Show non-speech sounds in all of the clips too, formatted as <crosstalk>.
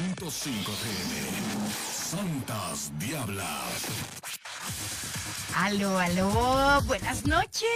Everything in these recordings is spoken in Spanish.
PM. Santas Diablas. Aló, aló, buenas noches.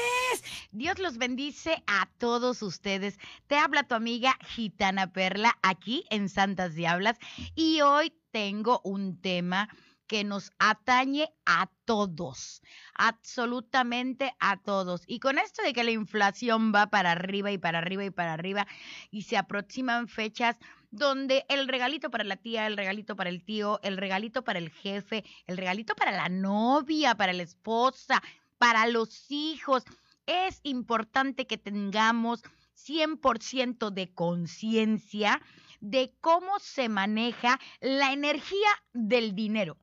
Dios los bendice a todos ustedes. Te habla tu amiga Gitana Perla aquí en Santas Diablas y hoy tengo un tema que nos atañe a todos, absolutamente a todos. Y con esto de que la inflación va para arriba y para arriba y para arriba y se aproximan fechas donde el regalito para la tía, el regalito para el tío, el regalito para el jefe, el regalito para la novia, para la esposa, para los hijos, es importante que tengamos 100% de conciencia de cómo se maneja la energía del dinero.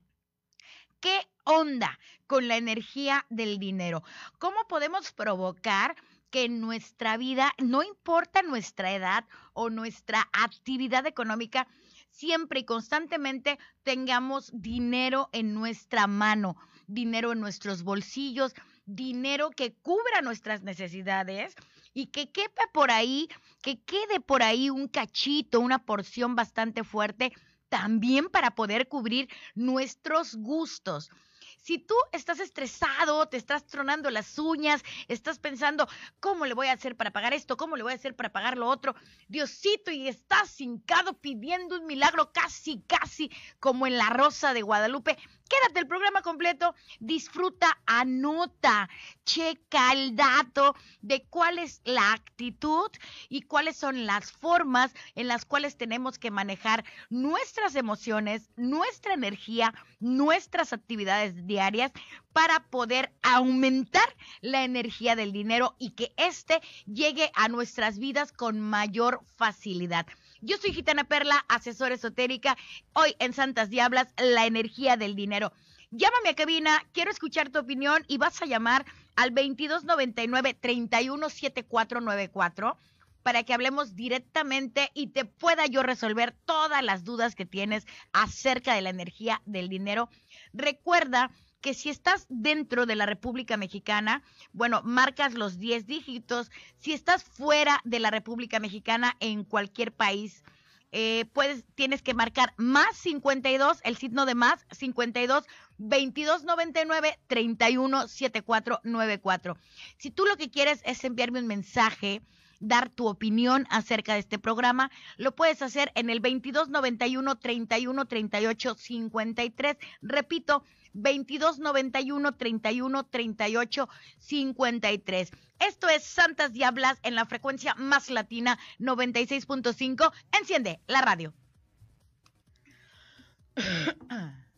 ¿Qué onda con la energía del dinero? ¿Cómo podemos provocar que en nuestra vida, no importa nuestra edad o nuestra actividad económica, siempre y constantemente tengamos dinero en nuestra mano, dinero en nuestros bolsillos, dinero que cubra nuestras necesidades y que quepa por ahí, que quede por ahí un cachito, una porción bastante fuerte también para poder cubrir nuestros gustos. Si tú estás estresado, te estás tronando las uñas, estás pensando, ¿cómo le voy a hacer para pagar esto? ¿Cómo le voy a hacer para pagar lo otro? Diosito, y estás hincado pidiendo un milagro casi, casi como en la Rosa de Guadalupe. Quédate el programa completo, disfruta, anota, checa el dato de cuál es la actitud y cuáles son las formas en las cuales tenemos que manejar nuestras emociones, nuestra energía, nuestras actividades diarias para poder aumentar la energía del dinero y que éste llegue a nuestras vidas con mayor facilidad. Yo soy Gitana Perla, asesora esotérica. Hoy en Santas Diablas, la energía del dinero. Llámame a cabina, quiero escuchar tu opinión y vas a llamar al 2299-317494 para que hablemos directamente y te pueda yo resolver todas las dudas que tienes acerca de la energía del dinero. Recuerda que si estás dentro de la República Mexicana, bueno, marcas los 10 dígitos. Si estás fuera de la República Mexicana en cualquier país, eh, puedes, tienes que marcar más 52, el signo de más 52 2299 317494. Si tú lo que quieres es enviarme un mensaje, dar tu opinión acerca de este programa, lo puedes hacer en el 2291 3138 53. Repito, 2291 31 38 53. Esto es Santas Diablas en la frecuencia más latina 96.5. Enciende la radio. <coughs>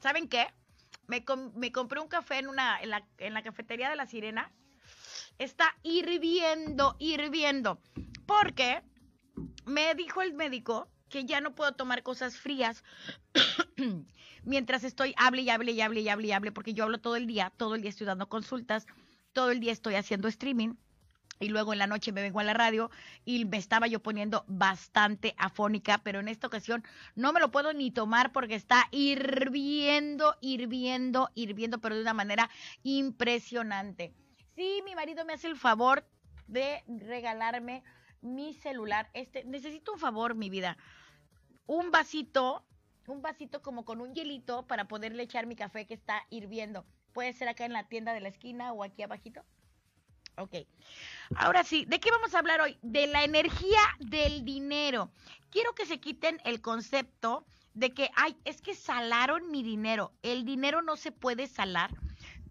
¿Saben qué? Me, me, compré un café en, una, en, la, en la cafetería de la Sirena. Está hirviendo, hirviendo. Porque me dijo el médico que ya no puedo tomar cosas frías <clears throat> mientras estoy hable y hable y hable y hable y hable, porque yo hablo todo el día, todo el día estoy dando consultas, todo el día estoy haciendo streaming y luego en la noche me vengo a la radio y me estaba yo poniendo bastante afónica, pero en esta ocasión no me lo puedo ni tomar porque está hirviendo, hirviendo, hirviendo, pero de una manera impresionante. Sí, mi marido me hace el favor de regalarme mi celular. Este, necesito un favor, mi vida. Un vasito, un vasito como con un hielito para poderle echar mi café que está hirviendo. Puede ser acá en la tienda de la esquina o aquí abajito. Ok. Ahora sí, ¿de qué vamos a hablar hoy? De la energía del dinero. Quiero que se quiten el concepto de que, ay, es que salaron mi dinero. El dinero no se puede salar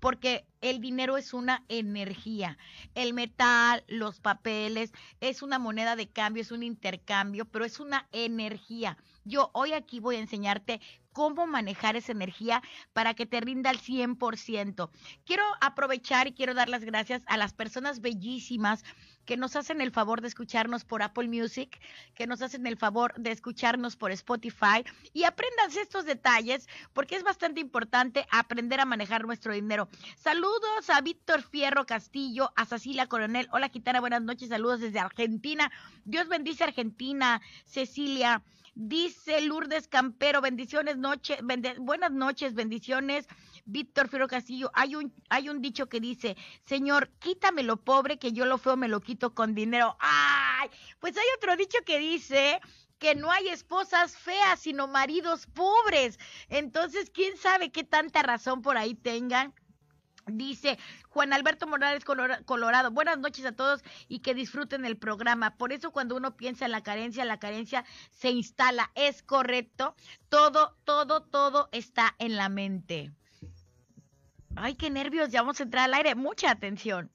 porque el dinero es una energía. El metal, los papeles, es una moneda de cambio, es un intercambio, pero es una energía. Yo hoy aquí voy a enseñarte cómo manejar esa energía para que te rinda al 100%. Quiero aprovechar y quiero dar las gracias a las personas bellísimas que nos hacen el favor de escucharnos por Apple Music, que nos hacen el favor de escucharnos por Spotify y aprendan estos detalles porque es bastante importante aprender a manejar nuestro dinero. Saludos a Víctor Fierro Castillo, a Cecilia Coronel. Hola, Gitana, buenas noches. Saludos desde Argentina. Dios bendice Argentina. Cecilia. Dice Lourdes Campero, bendiciones, noche, buenas noches, bendiciones Víctor Firo Castillo, hay un, hay un dicho que dice, Señor, quítame lo pobre, que yo lo feo me lo quito con dinero. ¡Ay! Pues hay otro dicho que dice que no hay esposas feas, sino maridos pobres. Entonces, ¿quién sabe qué tanta razón por ahí tengan? Dice Juan Alberto Morales Colorado, buenas noches a todos y que disfruten el programa. Por eso cuando uno piensa en la carencia, la carencia se instala. Es correcto. Todo, todo, todo está en la mente. Ay, qué nervios, ya vamos a entrar al aire. Mucha atención.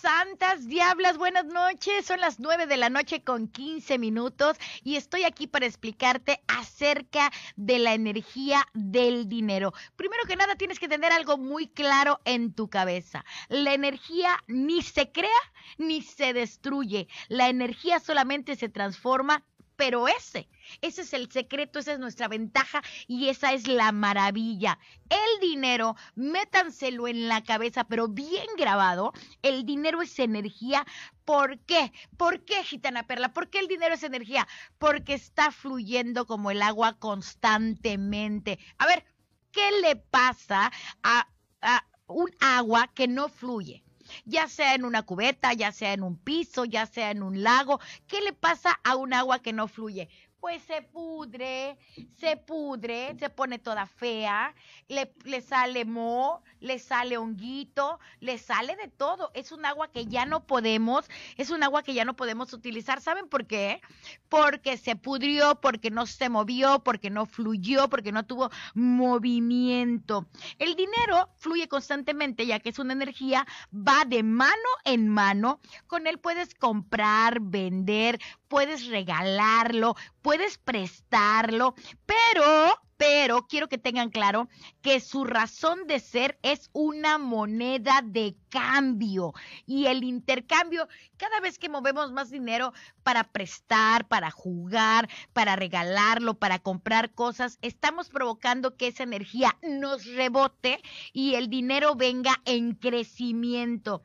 Santas Diablas, buenas noches. Son las nueve de la noche con 15 minutos y estoy aquí para explicarte acerca de la energía del dinero. Primero que nada, tienes que tener algo muy claro en tu cabeza. La energía ni se crea ni se destruye. La energía solamente se transforma pero ese, ese es el secreto, esa es nuestra ventaja y esa es la maravilla. El dinero, métanselo en la cabeza, pero bien grabado, el dinero es energía. ¿Por qué? ¿Por qué, Gitana Perla? ¿Por qué el dinero es energía? Porque está fluyendo como el agua constantemente. A ver, ¿qué le pasa a, a un agua que no fluye? ya sea en una cubeta, ya sea en un piso, ya sea en un lago. ¿Qué le pasa a un agua que no fluye? Pues se pudre, se pudre, se pone toda fea, le, le, sale mo, le sale honguito, le sale de todo. Es un agua que ya no podemos, es un agua que ya no podemos utilizar. ¿Saben por qué? Porque se pudrió, porque no se movió, porque no fluyó, porque no tuvo movimiento. El dinero fluye constantemente, ya que es una energía, va de mano en mano. Con él puedes comprar, vender, puedes regalarlo, puedes prestarlo, pero, pero quiero que tengan claro que su razón de ser es una moneda de cambio y el intercambio, cada vez que movemos más dinero para prestar, para jugar, para regalarlo, para comprar cosas, estamos provocando que esa energía nos rebote y el dinero venga en crecimiento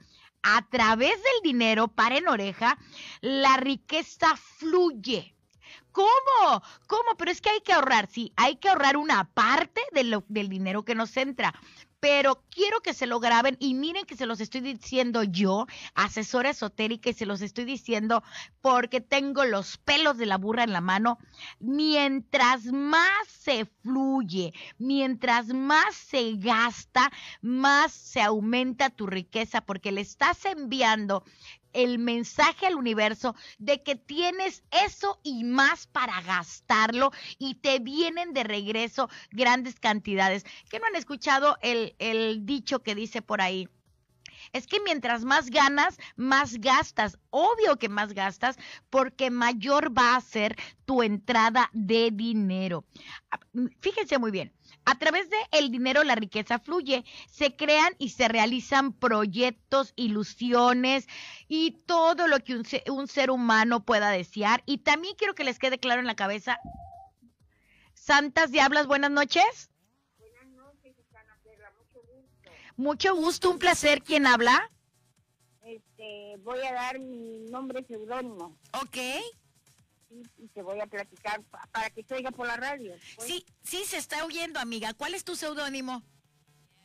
a través del dinero, para en oreja, la riqueza fluye. ¿Cómo? ¿Cómo? Pero es que hay que ahorrar, sí, hay que ahorrar una parte del dinero que nos entra pero quiero que se lo graben y miren que se los estoy diciendo yo, asesora esotérica, y se los estoy diciendo porque tengo los pelos de la burra en la mano. Mientras más se fluye, mientras más se gasta, más se aumenta tu riqueza porque le estás enviando el mensaje al universo de que tienes eso y más para gastarlo y te vienen de regreso grandes cantidades. ¿Que no han escuchado el, el dicho que dice por ahí? es que mientras más ganas, más gastas. Obvio que más gastas porque mayor va a ser tu entrada de dinero. Ah, fíjense muy bien. A través de el dinero la riqueza fluye, se crean y se realizan proyectos, ilusiones y todo lo que un, ser humano pueda desear. Y también quiero que les quede claro en la cabeza. Santas Diablas, buenas noches. Buenas noches, Susana mucho gusto. Mucho gusto, un placer. ¿Quién habla? Este, voy a dar mi nombre seudónimo. Ok y te voy a platicar para que se oiga por la radio. Pues. Sí, sí se está oyendo, amiga. ¿Cuál es tu seudónimo?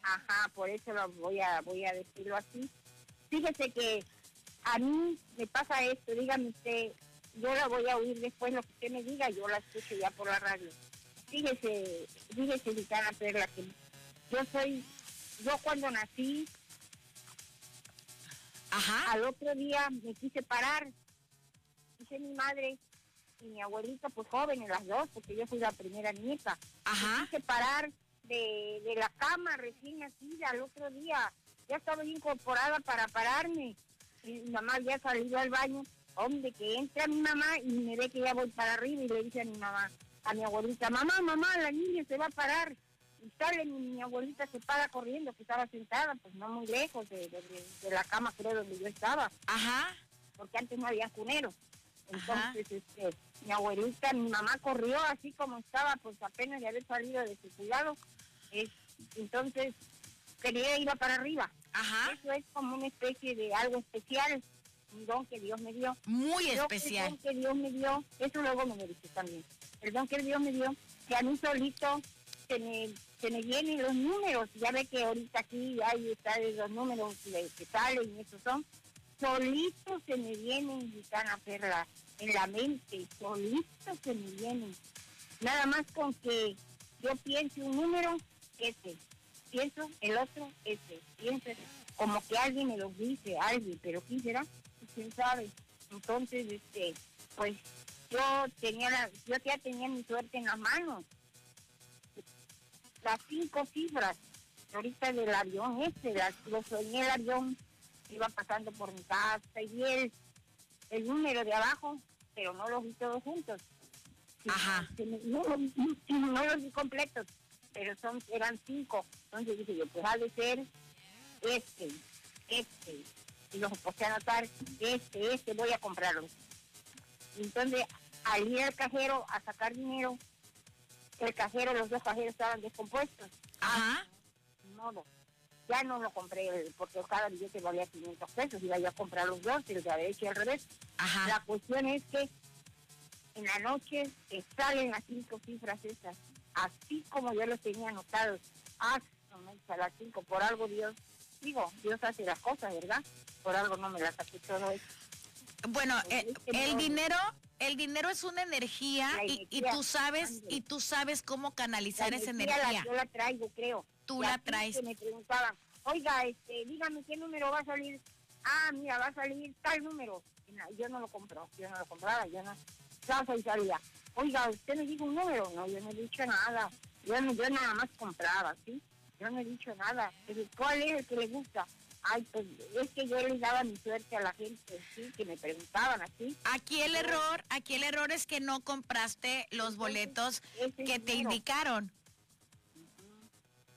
Ajá, por eso lo voy a voy a decirlo así. Fíjese que a mí me pasa esto, dígame usted, yo la voy a oír después lo que usted me diga, yo la escucho ya por la radio. Fíjese, fíjese, Gitana Perla, que yo soy, yo cuando nací, Ajá. al otro día me quise parar, dice mi madre, y mi abuelita, pues jóvenes las dos, porque yo fui la primera nieta. Ajá. Me quise parar de, de la cama recién nacida al otro día. Ya estaba incorporada para pararme. Y mi mamá había salido al baño. Hombre, que entra mi mamá y me ve que ya voy para arriba y le dice a mi mamá, a mi abuelita, mamá, mamá, la niña se va a parar. Y sale mi, mi abuelita, se para corriendo, que estaba sentada, pues no muy lejos de, de, la cama, creo, donde yo estaba. Ajá. Porque antes no había cunero. Entonces, este, mi abuelita, mi mamá corrió así como estaba, pues apenas de haber salido de su cuidado. entonces, quería ir para arriba. Ajá. Eso es como una especie de algo especial, un don que Dios me dio. Muy especial. Un don que Dios me dio, eso luego me lo dice también. el don que Dios me dio, que a mí solito se me, se me vienen los números. Ya ve que ahorita aquí hay los números que salen y esos son. Solitos se me vienen, gitana perla, en la mente, solitos se me vienen. Nada más con que yo piense un número, ese. Pienso el otro, ese. Pienso, como que alguien me lo dice, alguien, pero ¿quién será? ¿Quién sabe? Entonces, este, pues yo tenía la, yo ya tenía mi suerte en la mano. Las cinco cifras, ahorita del avión este, las, lo soñé el avión, iba pasando por mi casa y vi el, el número de abajo, pero no los vi todos juntos. Ajá. No, no, no los vi completos, pero son eran cinco. Entonces dije yo, pues ha de ser este, este. Y los puse a anotar, este, este, voy a comprarlo. Entonces, al ir al cajero a sacar dinero, el cajero, los dos cajeros estaban descompuestos. Ajá. modo. Ya no lo compré porque cada billete valía 500 pesos. Iba yo a comprar los dos, y los de derecha y al revés. Ajá. La cuestión es que en la noche te salen las cinco cifras esas, así como yo los tenía anotados. Ah, no me a las cinco, por algo Dios, digo, Dios hace las cosas, ¿verdad? Por algo no me las saqué todo eso. Bueno, Pues eh, el dinero, el dinero es una energía La y, y energía, tú sabes y tú sabes cómo canalizar La esa energía la- energía. yo la traigo, creo. Tú la traes. Que me preguntaban, oiga, este, dígame qué número va a salir. Ah, mira, va a salir tal número. Na- Yo no lo compro, yo no lo compraba, yo no. Salsa y salía. Oiga, usted me dijo un número. No, yo no he dicho nada. Yo, no- yo nada más compraba, ¿sí? Yo no he dicho nada. Pero, ¿Cuál es el que le gusta? Ay, pues es que yo les daba mi suerte a la gente, ¿sí? Que me preguntaban así. Aquí el error, aquí el error es que no compraste los boletos que te indicaron.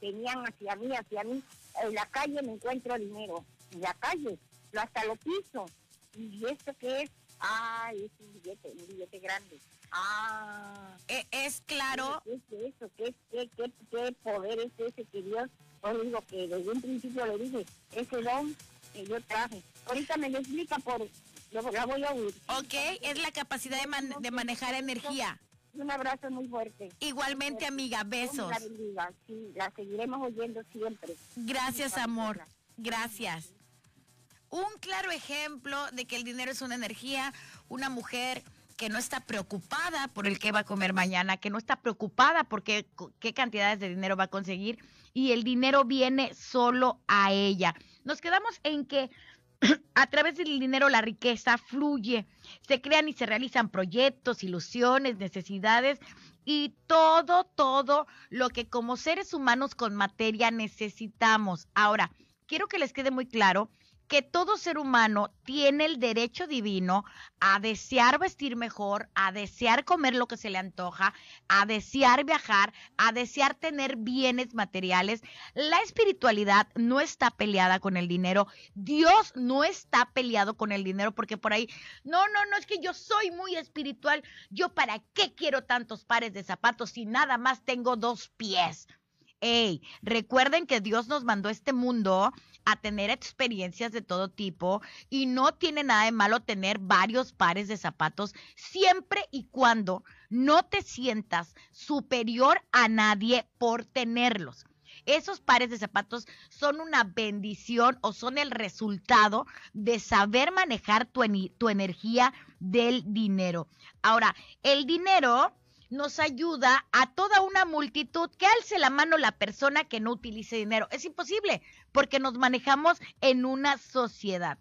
Venían hacia mí, hacia mí. En la calle me encuentro dinero. En la calle, lo- hasta lo piso. ¿Y esto qué es? Ah, es un billete, un billete grande. Ah, E- es claro, ¿qué es eso? ¿Qué, qué, qué, qué poder es ese que Dios? Yo digo que desde un principio le dije, ese don que yo traje. Ahorita me lo explica por... lo- La voy a oír. ok, es la capacidad de, man- de manejar energía. Un abrazo muy fuerte. Igualmente, amiga, besos. la bendiga. Sí, la seguiremos oyendo siempre. Gracias, amor. Gracias. Un claro ejemplo de que el dinero es una energía, una mujer que no está preocupada por el que va a comer mañana, que no está preocupada por qué, qué cantidades de dinero va a conseguir y el dinero viene solo a ella. Nos quedamos en que <clears throat> a través del dinero la riqueza fluye, se crean y se realizan proyectos, ilusiones, necesidades y todo, todo lo que como seres humanos con materia necesitamos. Ahora, quiero que les quede muy claro que todo ser humano tiene el derecho divino a desear vestir mejor, a desear comer lo que se le antoja, a desear viajar, a desear tener bienes materiales. La espiritualidad no está peleada con el dinero. Dios no está peleado con el dinero porque por ahí, no, no, no, es que yo soy muy espiritual. Yo para qué quiero tantos pares de zapatos si nada más tengo dos pies. Ey, recuerden que Dios nos mandó a este mundo a tener experiencias de todo tipo y no tiene nada de malo tener varios pares de zapatos siempre y cuando no te sientas superior a nadie por tenerlos. Esos pares de zapatos son una bendición o son el resultado de saber manejar tu, tu energía del dinero. Ahora, el dinero nos ayuda a toda una multitud que alce la mano la persona que no utilice dinero. Es imposible porque nos manejamos en una sociedad.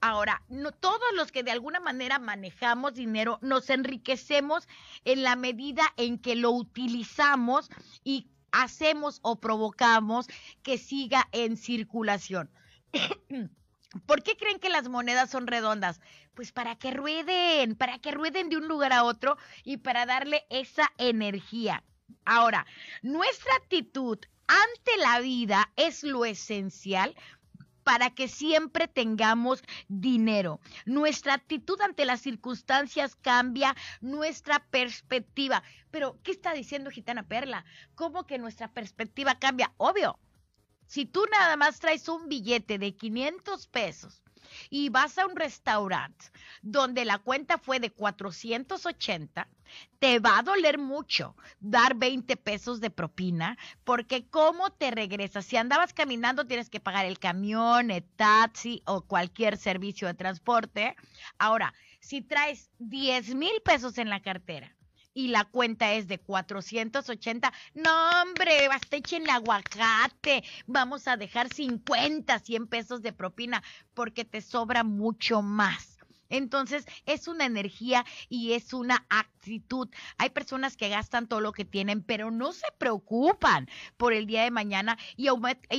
Ahora, todos los que de alguna manera manejamos dinero nos enriquecemos en la medida en que lo utilizamos y hacemos o provocamos que siga en circulación. <coughs> ¿Por qué creen que las monedas son redondas? Pues para que rueden, para que rueden de un lugar a otro y para darle esa energía. Ahora, nuestra actitud ante la vida es lo esencial para que siempre tengamos dinero. Nuestra actitud ante las circunstancias cambia nuestra perspectiva. Pero, ¿qué está diciendo Gitana Perla? ¿Cómo que nuestra perspectiva cambia? Obvio. Si tú nada más traes un billete de 500 pesos y vas a un restaurante donde la cuenta fue de 480, te va a doler mucho dar 20 pesos de propina, porque ¿cómo te regresas? Si andabas caminando, tienes que pagar el camión, el taxi o cualquier servicio de transporte. Ahora, si traes 10 mil pesos en la cartera y la cuenta es de 480, no hombre, basta echen aguacate, vamos a dejar 50, 100 pesos de propina porque te sobra mucho más. Entonces, es una energía y es una actitud. Hay personas que gastan todo lo que tienen, pero no se preocupan por el día de mañana y,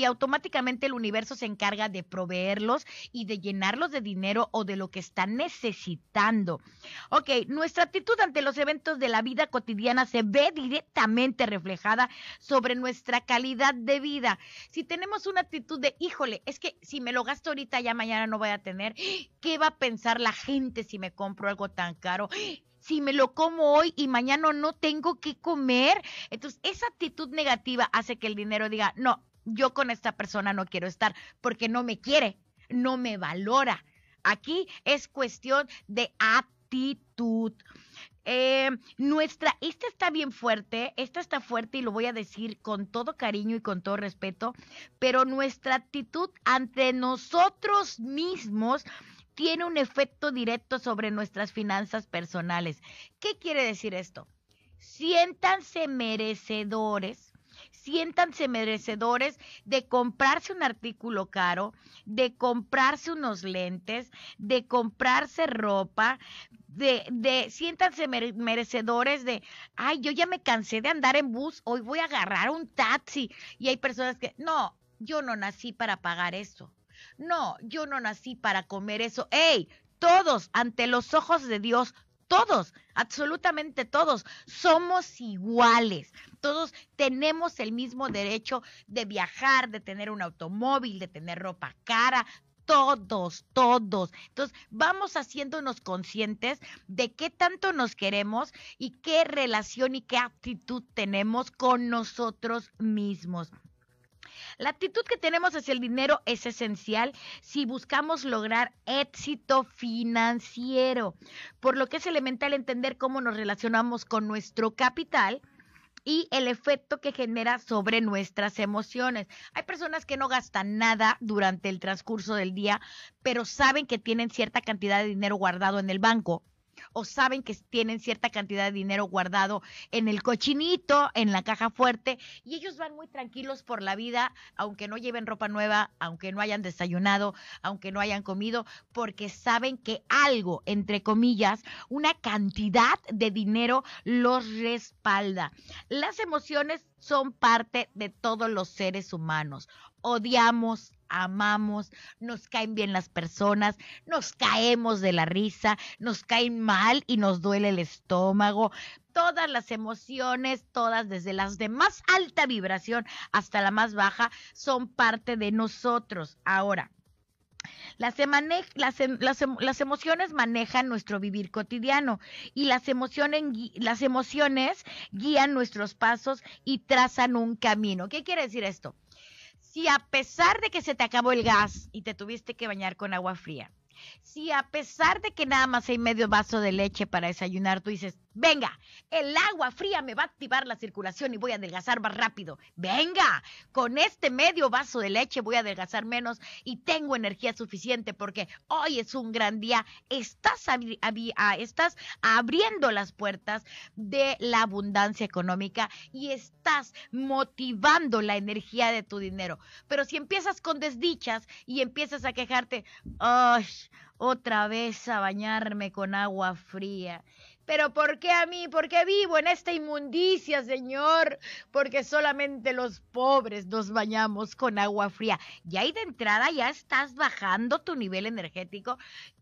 automáticamente el universo se encarga de proveerlos y de llenarlos de dinero o de lo que están necesitando. Ok, nuestra actitud ante los eventos de la vida cotidiana se ve directamente reflejada sobre nuestra calidad de vida. Si tenemos una actitud de, híjole, es que si me lo gasto ahorita, ya mañana no voy a tener, ¿qué va a pensar la gente si me compro algo tan caro? Si me lo como hoy y mañana no tengo que comer. Entonces, esa actitud negativa hace que el dinero diga, no, yo con esta persona no quiero estar porque no me quiere, no me valora. Aquí es cuestión de actitud. Eh, nuestra, esta está bien fuerte, esta está fuerte y lo voy a decir con todo cariño y con todo respeto, pero nuestra actitud ante nosotros mismos tiene un efecto directo sobre nuestras finanzas personales. ¿Qué quiere decir esto? Siéntanse merecedores siéntanse merecedores de comprarse un artículo caro, de comprarse unos lentes, de comprarse ropa, de, de siéntanse merecedores de, ay, yo ya me cansé de andar en bus, hoy voy a agarrar un taxi. Y hay personas que, no, yo no nací para pagar eso. No, yo no nací para comer eso. ¡Ey! Todos, ante los ojos de Dios, todos, absolutamente todos, somos iguales. Todos tenemos el mismo derecho de viajar, de tener un automóvil, de tener ropa cara. Todos, todos. Entonces, vamos haciéndonos conscientes de qué tanto nos queremos y qué relación y qué actitud tenemos con nosotros mismos. La actitud que tenemos hacia el dinero es esencial si buscamos lograr éxito financiero, por lo que es elemental entender cómo nos relacionamos con nuestro capital y el efecto que genera sobre nuestras emociones. Hay personas que no gastan nada durante el transcurso del día, pero saben que tienen cierta cantidad de dinero guardado en el banco o saben que tienen cierta cantidad de dinero guardado en el cochinito, en la caja fuerte, y ellos van muy tranquilos por la vida, aunque no lleven ropa nueva, aunque no hayan desayunado, aunque no hayan comido, porque saben que algo, entre comillas, una cantidad de dinero los respalda. Las emociones son parte de todos los seres humanos. Odiamos, amamos, nos caen bien las personas, nos caemos de la risa, nos caen mal y nos duele el estómago. Todas las emociones, todas desde las de más alta vibración hasta la más baja, son parte de nosotros. Ahora, las, em, em, emociones manejan nuestro vivir cotidiano y las emociones guían nuestros pasos y trazan un camino. ¿Qué quiere decir esto? Si a pesar de que se te acabó el gas y te tuviste que bañar con agua fría, si a pesar de que nada más hay medio vaso de leche para desayunar, tú dices, venga, el agua fría me va a activar la circulación y voy a adelgazar más rápido. Venga, con este medio vaso de leche voy a adelgazar menos y tengo energía suficiente porque hoy es un gran día. Estás, abriendo las puertas de la abundancia económica y estás motivando la energía de tu dinero. Pero si empiezas con desdichas y empiezas a quejarte, ¡ay! otra vez a bañarme con agua fría. Pero ¿por qué a mí? ¿Por qué vivo en esta inmundicia, Señor? Porque solamente los pobres nos bañamos con agua fría. Y ahí de entrada ya estás bajando tu nivel energético.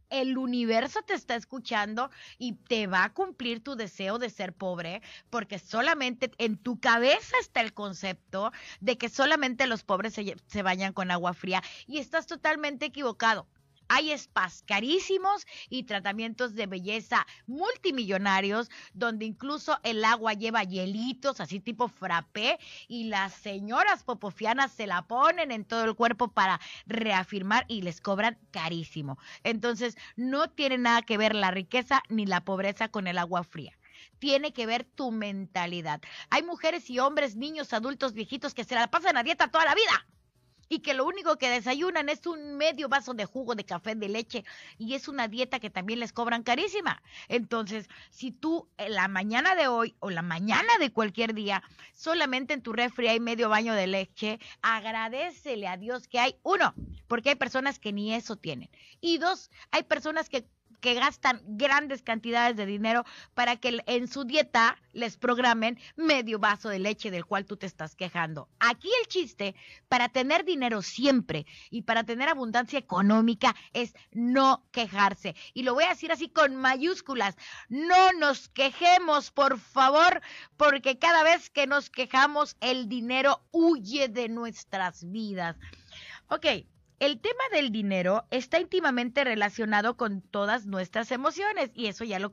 El universo te está escuchando y te va a cumplir tu deseo de ser pobre, porque solamente en tu cabeza está el concepto de que solamente los pobres se, se bañan con agua fría y estás totalmente equivocado Hay spas carísimos y tratamientos de belleza multimillonarios, donde incluso el agua lleva hielitos, así tipo frappé, y las señoras popofianas se la ponen en todo el cuerpo para reafirmar y les cobran carísimo. Entonces, no tiene nada que ver la riqueza ni la pobreza con el agua fría tiene que ver tu mentalidad. Hay mujeres y hombres, niños, adultos, viejitos que se la pasan a dieta toda la vida y que lo único que desayunan es un medio vaso de jugo de café de leche y es una dieta que también les cobran carísima. Entonces, si tú en la mañana de hoy o la mañana de cualquier día solamente en tu refri hay medio baño de leche, agradecele a Dios que hay uno, porque hay personas que ni eso tienen. Y dos, hay personas que que gastan grandes cantidades de dinero para que en su dieta les programen medio vaso de leche del cual tú te estás quejando. Aquí el chiste para tener dinero siempre y para tener abundancia económica es no quejarse. Y lo voy a decir así con mayúsculas. No nos quejemos, por favor, porque cada vez que nos quejamos el dinero huye de nuestras vidas. Ok, el tema del dinero está íntimamente relacionado con todas nuestras emociones y eso ya lo,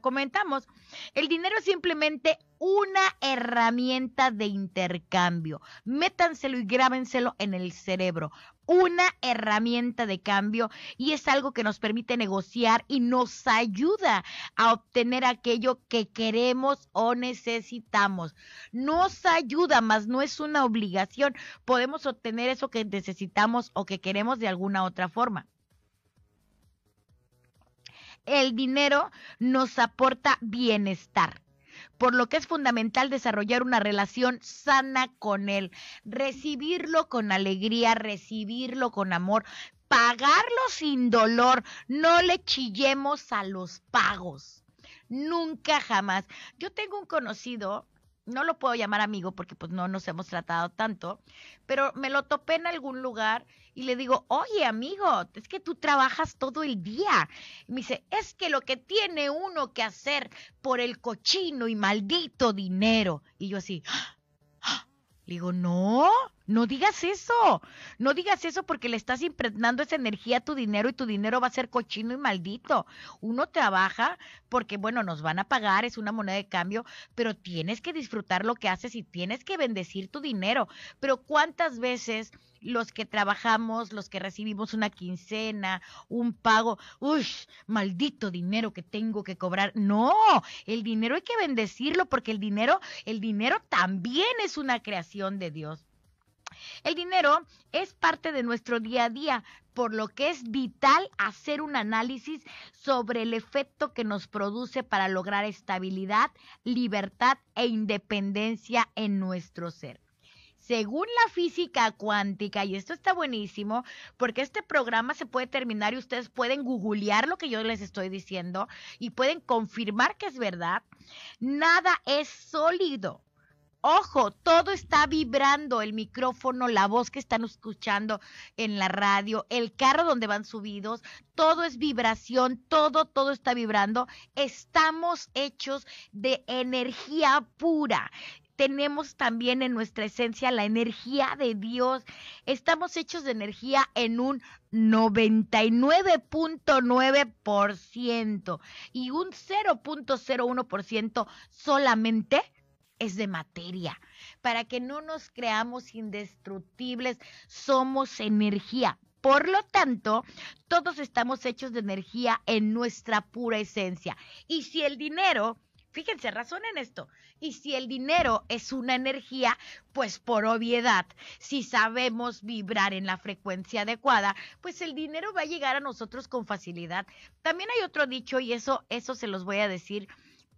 comentamos. El dinero es simplemente una herramienta de intercambio. Métanselo y grábenselo en el cerebro. Una herramienta de cambio y es algo que nos permite negociar y nos ayuda a obtener aquello que queremos o necesitamos. Nos ayuda, más no es una obligación. Podemos obtener eso que necesitamos o que queremos de alguna otra forma el dinero nos aporta bienestar por lo que es fundamental desarrollar una relación sana con él, recibirlo con alegría, recibirlo con amor, pagarlo sin dolor, no le chillemos a los pagos. Nunca jamás. Yo tengo un conocido no lo puedo llamar amigo porque pues no nos hemos tratado tanto, pero me lo topé en algún lugar y le digo, oye amigo, es que tú trabajas todo el día. Y me dice, es que lo que tiene uno que hacer por el cochino y maldito dinero. Y yo así, <gasps> le digo, no, no digas eso, no digas eso porque le estás impregnando esa energía a tu dinero y tu dinero va a ser cochino y maldito. Uno trabaja porque, bueno, nos van a pagar, es una moneda de cambio, pero tienes que disfrutar lo que haces y tienes que bendecir tu dinero. Pero ¿cuántas veces los que trabajamos, los que recibimos una quincena, un pago, uy, maldito dinero que tengo que cobrar. No, el dinero hay que bendecirlo porque el dinero, el dinero también es una creación de Dios. El dinero es parte de nuestro día a día, por lo que es vital hacer un análisis sobre el efecto que nos produce para lograr estabilidad, libertad e independencia en nuestro ser según la física cuántica, y esto está buenísimo, porque este programa se puede terminar y ustedes pueden googlear lo que yo les estoy diciendo y pueden confirmar que es verdad, nada es sólido. Ojo, todo está vibrando, el micrófono, la voz que están escuchando en la radio, el carro donde van subidos, todo es vibración, todo, todo está vibrando. Estamos hechos de energía pura tenemos también en nuestra esencia la energía de Dios. Estamos hechos de energía en un 99.9% y un 0.01% solamente es de materia. Para que no nos creamos indestructibles, somos energía. Por lo tanto, todos estamos hechos de energía en nuestra pura esencia. Y si el dinero Fíjense, razonen esto. Y si el dinero es una energía, pues por obviedad, si sabemos vibrar en la frecuencia adecuada, pues el dinero va a llegar a nosotros con facilidad. También hay otro dicho y eso eso se los voy a decir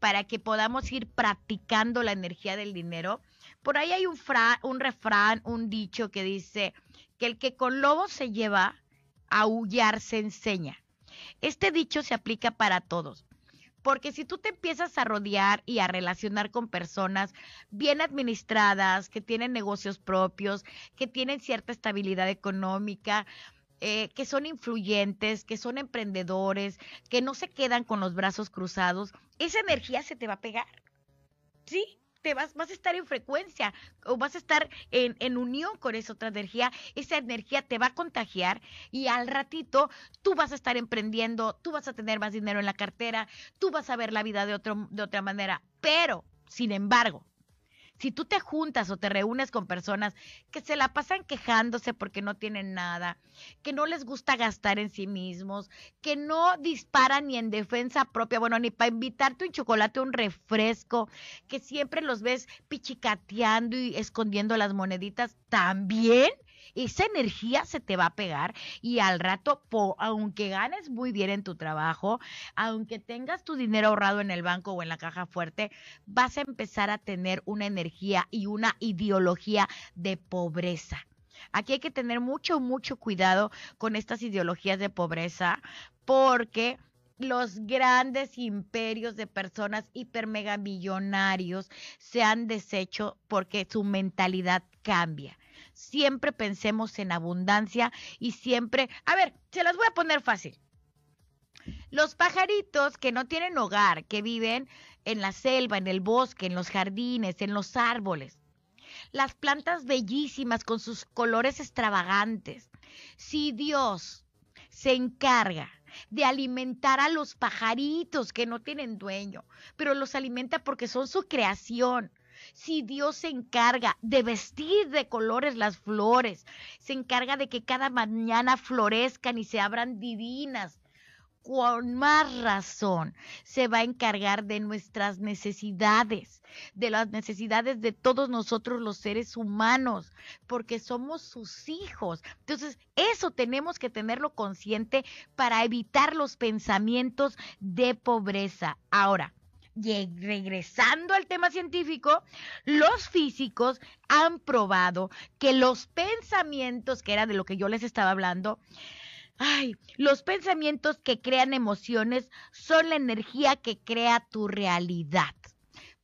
para que podamos ir practicando la energía del dinero. Por ahí hay un, refrán, un dicho que dice que el que con lobo se lleva, a aullar se enseña. Este dicho se aplica para todos. Porque si tú te empiezas a rodear y a relacionar con personas bien administradas, que tienen negocios propios, que tienen cierta estabilidad económica, eh, que son influyentes, que son emprendedores, que no se quedan con los brazos cruzados, esa energía se te va a pegar. ¿Sí? te vas, vas a estar en frecuencia o vas a estar en, en, unión con esa otra energía, esa energía te va a contagiar y al ratito tú vas a estar emprendiendo, tú vas a tener más dinero en la cartera, tú vas a ver la vida de, otro, de otra manera, pero, sin embargo, si tú te juntas o te reúnes con personas que se la pasan quejándose porque no tienen nada, que no les gusta gastar en sí mismos, que no disparan ni en defensa propia, bueno, ni para invitarte un chocolate, un refresco, que siempre los ves pichicateando y escondiendo las moneditas, también esa energía se te va a pegar y al rato, aunque ganes muy bien en tu trabajo, aunque tengas tu dinero ahorrado en el banco o en la caja fuerte, vas a empezar a tener una energía y una ideología de pobreza. Aquí hay que tener mucho, mucho cuidado con estas ideologías de pobreza porque los grandes imperios de personas hiper mega millonarios se han deshecho porque su mentalidad cambia siempre pensemos en abundancia y siempre, a ver, se las voy a poner fácil. Los pajaritos que no tienen hogar, que viven en la selva, en el bosque, en los jardines, en los árboles. Las plantas bellísimas con sus colores extravagantes. Si Dios se encarga de alimentar a los pajaritos que no tienen dueño, pero los alimenta porque son su creación, si Dios se encarga de vestir de colores las flores, se encarga de que cada mañana florezcan y se abran divinas, con más razón se va a encargar de nuestras necesidades, de las necesidades de todos nosotros los seres humanos, porque somos sus hijos. Entonces, eso tenemos que tenerlo consciente para evitar los pensamientos de pobreza. Ahora, regresando al tema científico, los físicos han probado que los pensamientos, que era de lo que yo les estaba hablando, ay, los pensamientos que crean emociones son la energía que crea tu realidad.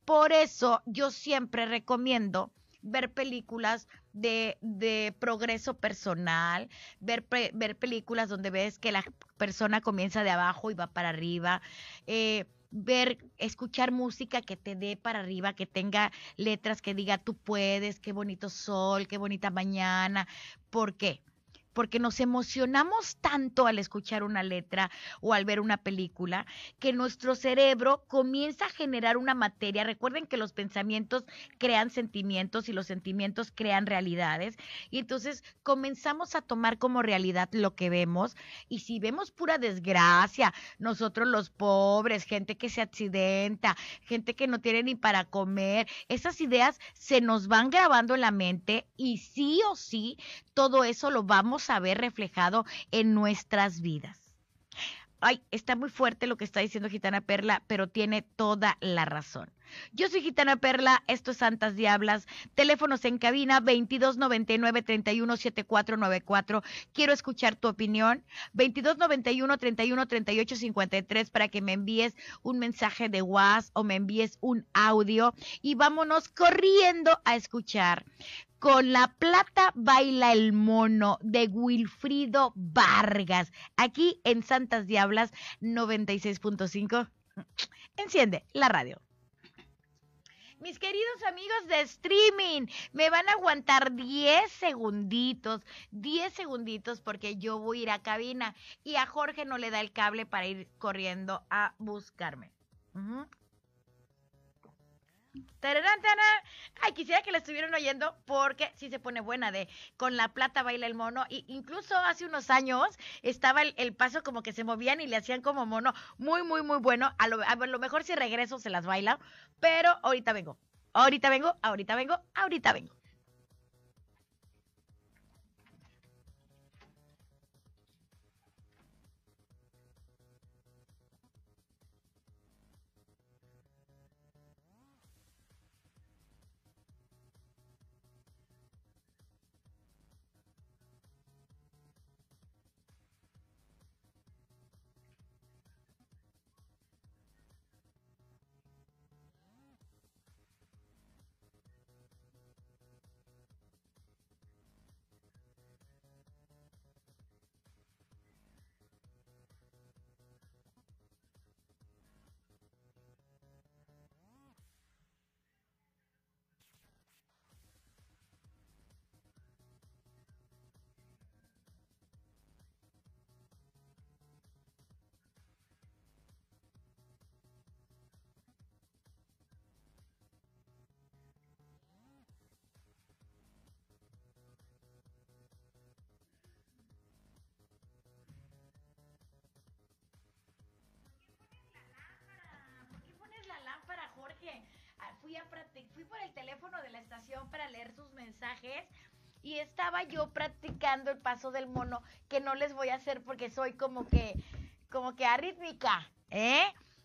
Por eso yo siempre recomiendo ver películas de, de progreso personal, ver, ver películas donde ves que la persona comienza de abajo y va para arriba. Eh, ver, escuchar música que te dé para arriba, que tenga letras que diga tú puedes, qué bonito sol, qué bonita mañana. ¿Por qué? Porque nos emocionamos tanto al escuchar una letra o al ver una película que nuestro cerebro comienza a generar una materia. Recuerden que los pensamientos crean sentimientos y los sentimientos crean realidades. Y entonces comenzamos a tomar como realidad lo que vemos. Y si vemos pura desgracia, nosotros los pobres, gente que se accidenta, gente que no tiene ni para comer, esas ideas se nos van grabando en la mente y sí o sí todo eso lo a reflejado en nuestras vidas. Ay, está muy fuerte lo que está diciendo Gitana Perla, pero tiene toda la razón. Yo soy Gitana Perla, esto es Santas Diablas, teléfonos en cabina 2299-317494. Quiero escuchar tu opinión. 2291-313853 para que me envíes un mensaje de WhatsApp o me envíes un audio y vámonos corriendo a escuchar con la plata baila el mono de Wilfrido Vargas, aquí en Santas Diablas 96.5. <tsk> Enciende la radio. Mis queridos amigos de streaming, me van a aguantar 10 segunditos, 10 segunditos porque yo voy a ir a cabina y a Jorge no le da el cable para ir corriendo a buscarme. Ay, quisiera que la estuvieran oyendo porque sí se pone buena de con la plata baila el mono. Y incluso hace unos años estaba el, paso como que se movían y le hacían como mono. Muy, muy, muy bueno. A lo, a lo mejor si regreso se las baila. Pero ahorita vengo. Ahorita vengo, ahorita vengo, ahorita vengo. Por el teléfono de la estación para leer sus mensajes y estaba yo practicando el paso del mono que no les voy a hacer porque soy como que como que arrítmica, ¿eh?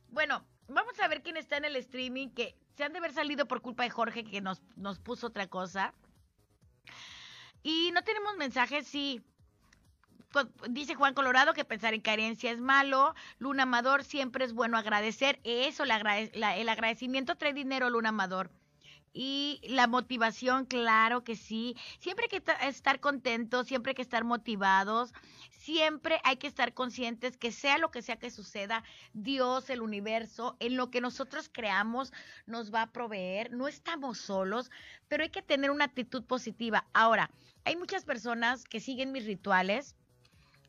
Bueno, vamos a ver quién está en el streaming que se han de haber salido por culpa de Jorge que nos, nos puso otra cosa. Y no tenemos mensajes, sí. Dice Juan Colorado que pensar en carencia es malo. Luna Amador siempre es bueno agradecer. Eso, el agradecimiento trae dinero, Luna Amador. Y la motivación, claro que sí. Siempre hay que estar contentos, siempre hay que estar motivados, siempre hay que estar conscientes que sea lo que sea que suceda, Dios, el universo, en lo que nosotros creamos, nos va a proveer. No estamos solos, pero hay que tener una actitud positiva. Ahora, hay muchas personas que siguen mis rituales,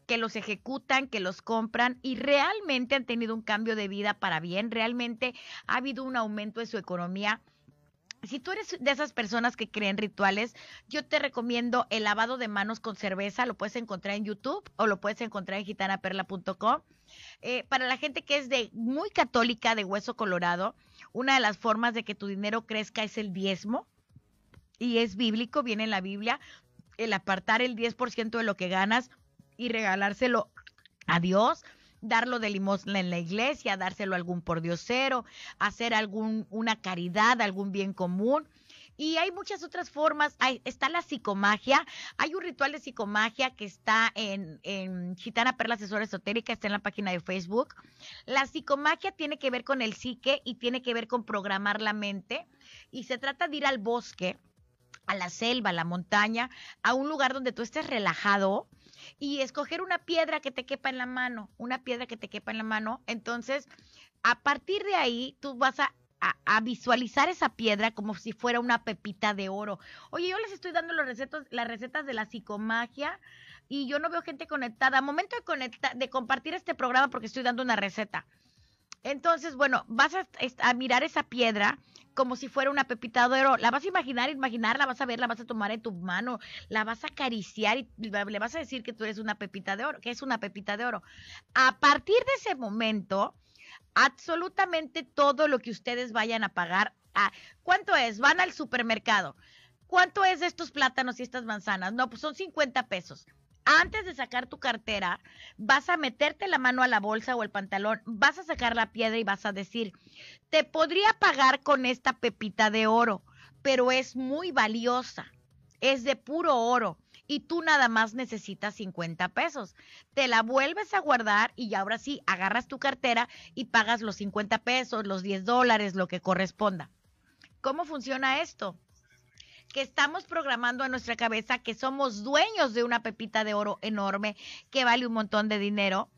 que los ejecutan, que los compran y realmente han tenido un cambio de vida para bien, realmente ha habido un aumento de su economía. Si tú eres de esas personas que creen rituales, yo te recomiendo el lavado de manos con cerveza, lo puedes encontrar en YouTube o lo puedes encontrar en gitanaperla.com. Eh, para la gente que es de muy católica, de hueso colorado, una de las formas de que tu dinero crezca es el diezmo y es bíblico, viene en la Biblia, el apartar el 10% de lo que ganas y regalárselo a Dios, darlo de limosna en la iglesia, dárselo a algún pordiosero, hacer algún una caridad, algún bien común. Y hay muchas otras formas. Hay, está la psicomagia. Hay un ritual de psicomagia que está en, en Gitana Perla Asesora Esotérica, está en la página de Facebook. La psicomagia tiene que ver con el psique y tiene que ver con programar la mente. Y se trata de ir al bosque, a la selva, a la montaña, a un lugar donde tú estés relajado y escoger una piedra que te quepa en la mano, una piedra que te quepa en la mano. Entonces, a partir de ahí, tú vas a, visualizar esa piedra como si fuera una pepita de oro. Oye, yo les estoy dando los recetas, las recetas de la psicomagia y yo no veo gente conectada. Momento de, conectar, de compartir este programa porque estoy dando una receta. Entonces, bueno, vas a, mirar esa piedra como si fuera una pepita de oro. La vas a imaginar, imaginar, la vas a ver, la vas a tomar en tu mano, la vas a acariciar y le vas a decir que tú eres una pepita de oro, que es una pepita de oro. A partir de ese momento, absolutamente todo lo que ustedes vayan a pagar, ¿cuánto es? Van al supermercado. ¿Cuánto es de estos plátanos y estas manzanas? No, pues son 50 pesos antes de sacar tu cartera, vas a meterte la mano a la bolsa o el pantalón, vas a sacar la piedra y vas a decir, te podría pagar con esta pepita de oro, pero es muy valiosa, es de puro oro y tú nada más necesitas 50 pesos. Te la vuelves a guardar y ahora sí, agarras tu cartera y pagas los 50 pesos, los 10 dólares, lo que corresponda. ¿Cómo funciona esto? Que estamos programando a nuestra cabeza que somos dueños de una pepita de oro enorme que vale un montón de dinero.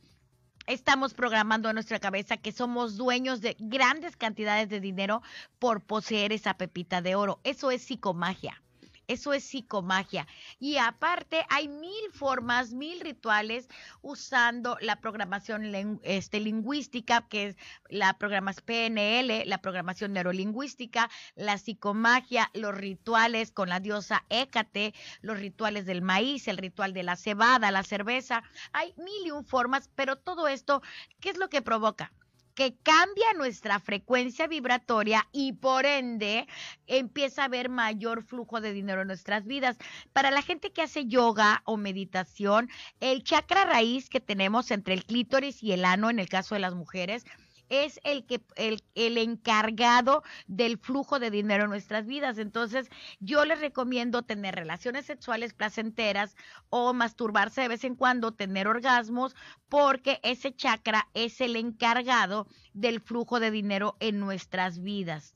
Estamos programando a nuestra cabeza que somos dueños de grandes cantidades de dinero por poseer esa pepita de oro. Eso es psicomagia. Eso es psicomagia. Y aparte hay mil formas, mil rituales usando la programación este, lingüística, que es la programación PNL, la programación neurolingüística, la psicomagia, los rituales con la diosa Hécate, los rituales del maíz, el ritual de la cebada, la cerveza. Hay mil y un formas, pero todo esto, ¿qué es lo que provoca? Que cambia nuestra frecuencia vibratoria y por ende empieza a haber mayor flujo de dinero en nuestras vidas. Para la gente que hace yoga o meditación, el chakra raíz que tenemos entre el clítoris y el ano, en el caso de las mujeres, es el que el, el, encargado del flujo de dinero en nuestras vidas. Entonces, yo les recomiendo tener relaciones sexuales placenteras o masturbarse de vez en cuando, tener orgasmos, porque ese chakra es el encargado del flujo de dinero en nuestras vidas.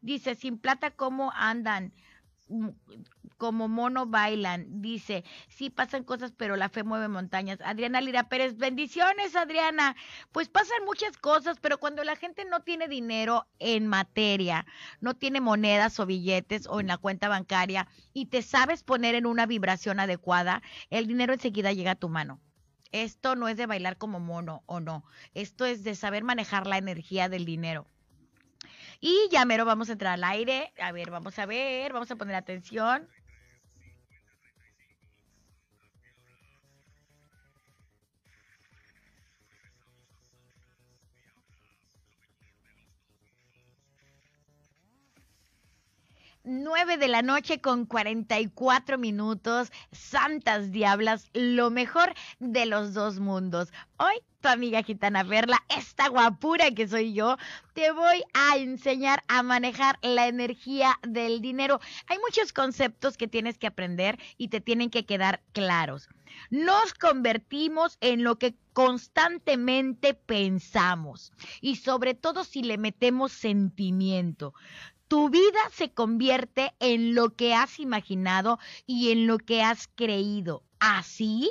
Dice, sin plata, ¿cómo andan? Como mono bailan. Dice, sí pasan cosas, pero la fe mueve montañas. Adriana Lira Pérez, bendiciones, Adriana. Pues pasan muchas cosas, pero cuando la gente no tiene dinero en materia, no tiene monedas o billetes o en la cuenta bancaria y te sabes poner en una vibración adecuada, el dinero enseguida llega a tu mano. Esto no es de bailar como mono o no. Esto es de saber manejar la energía del dinero. Y ya mero vamos a entrar al aire. A ver, vamos a ver, vamos a poner atención. 9 de la noche con 44 minutos. Santas diablas, lo mejor de los dos mundos. Hoy tu amiga gitana Perla, esta guapura que soy yo, te voy a enseñar a manejar la energía del dinero. Hay muchos conceptos que tienes que aprender y te tienen que quedar claros. Nos convertimos en lo que constantemente pensamos y sobre todo si le metemos sentimiento. Tu vida se convierte en lo que has imaginado y en lo que has creído. Así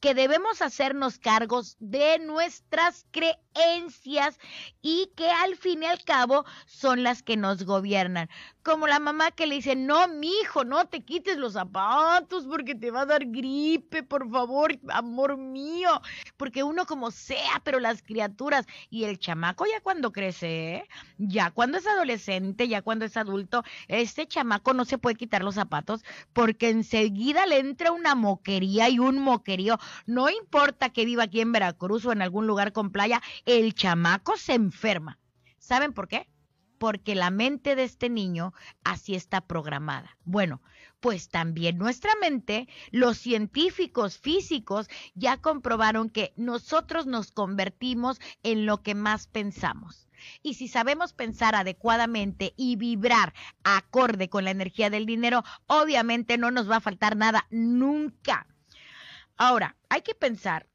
que debemos hacernos cargos de nuestras creencias y que al fin y al cabo son las que nos gobiernan. Como la mamá que le dice, no, mi hijo, no te quites los zapatos porque te va a dar gripe, por favor, amor mío. Porque uno como sea, pero las criaturas y el chamaco ya cuando crece, ya cuando es adolescente, ya cuando es adulto, este chamaco no se puede quitar los zapatos porque enseguida le entra una moquería y un moquerío. No importa que viva aquí en Veracruz o en algún lugar con playa, el chamaco se enferma. ¿Saben por qué? Porque la mente de este niño así está programada. Bueno, pues también nuestra mente, los científicos físicos ya comprobaron que nosotros nos convertimos en lo que más pensamos. Y si sabemos pensar adecuadamente y vibrar acorde con la energía del dinero, obviamente no nos va a faltar nada nunca. Ahora, hay que pensar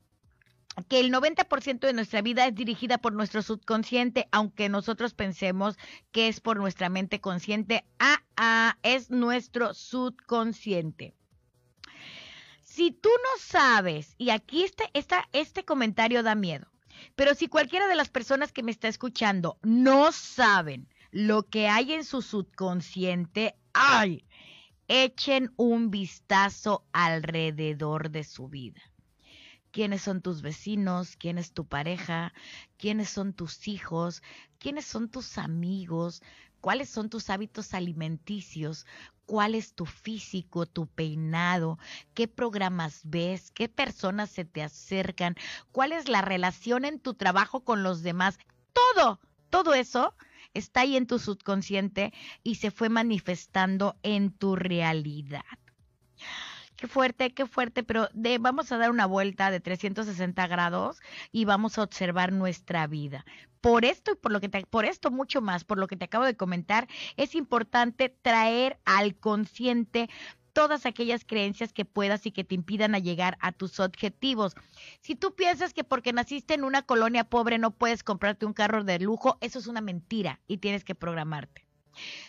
que el 90% de nuestra vida es dirigida por nuestro subconsciente, aunque nosotros pensemos que es por nuestra mente consciente. Ah, ah, es nuestro subconsciente. Si tú no sabes, y aquí este, este comentario da miedo, pero si cualquiera de las personas que me está escuchando no saben lo que hay en su subconsciente, ¡ay! Echen un vistazo alrededor de su vida quiénes son tus vecinos, quién es tu pareja, quiénes son tus hijos, quiénes son tus amigos, cuáles son tus hábitos alimenticios, cuál es tu físico, tu peinado, qué programas ves, qué personas se te acercan, cuál es la relación en tu trabajo con los demás. Todo, todo eso está ahí en tu subconsciente y se fue manifestando en tu realidad. Qué fuerte, qué fuerte, pero de, vamos a dar una vuelta de 360 grados y vamos a observar nuestra vida. Por esto y por lo que te, por esto mucho más, por lo que te acabo de comentar, es importante traer al consciente todas aquellas creencias que puedas y que te impidan a llegar a tus objetivos. Si tú piensas que porque naciste en una colonia pobre no puedes comprarte un carro de lujo, eso es una mentira y tienes que programarte.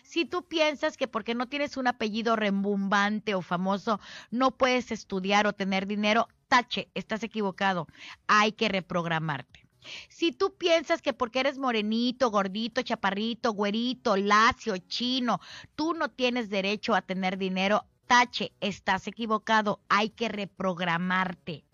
Si tú piensas que porque no tienes un apellido rembumbante o famoso, no puedes estudiar o tener dinero, tache, estás equivocado. Hay que reprogramarte. Si tú piensas que porque eres morenito, gordito, chaparrito, güerito, lacio, chino, tú no tienes derecho a tener dinero, tache, estás equivocado. Hay que reprogramarte.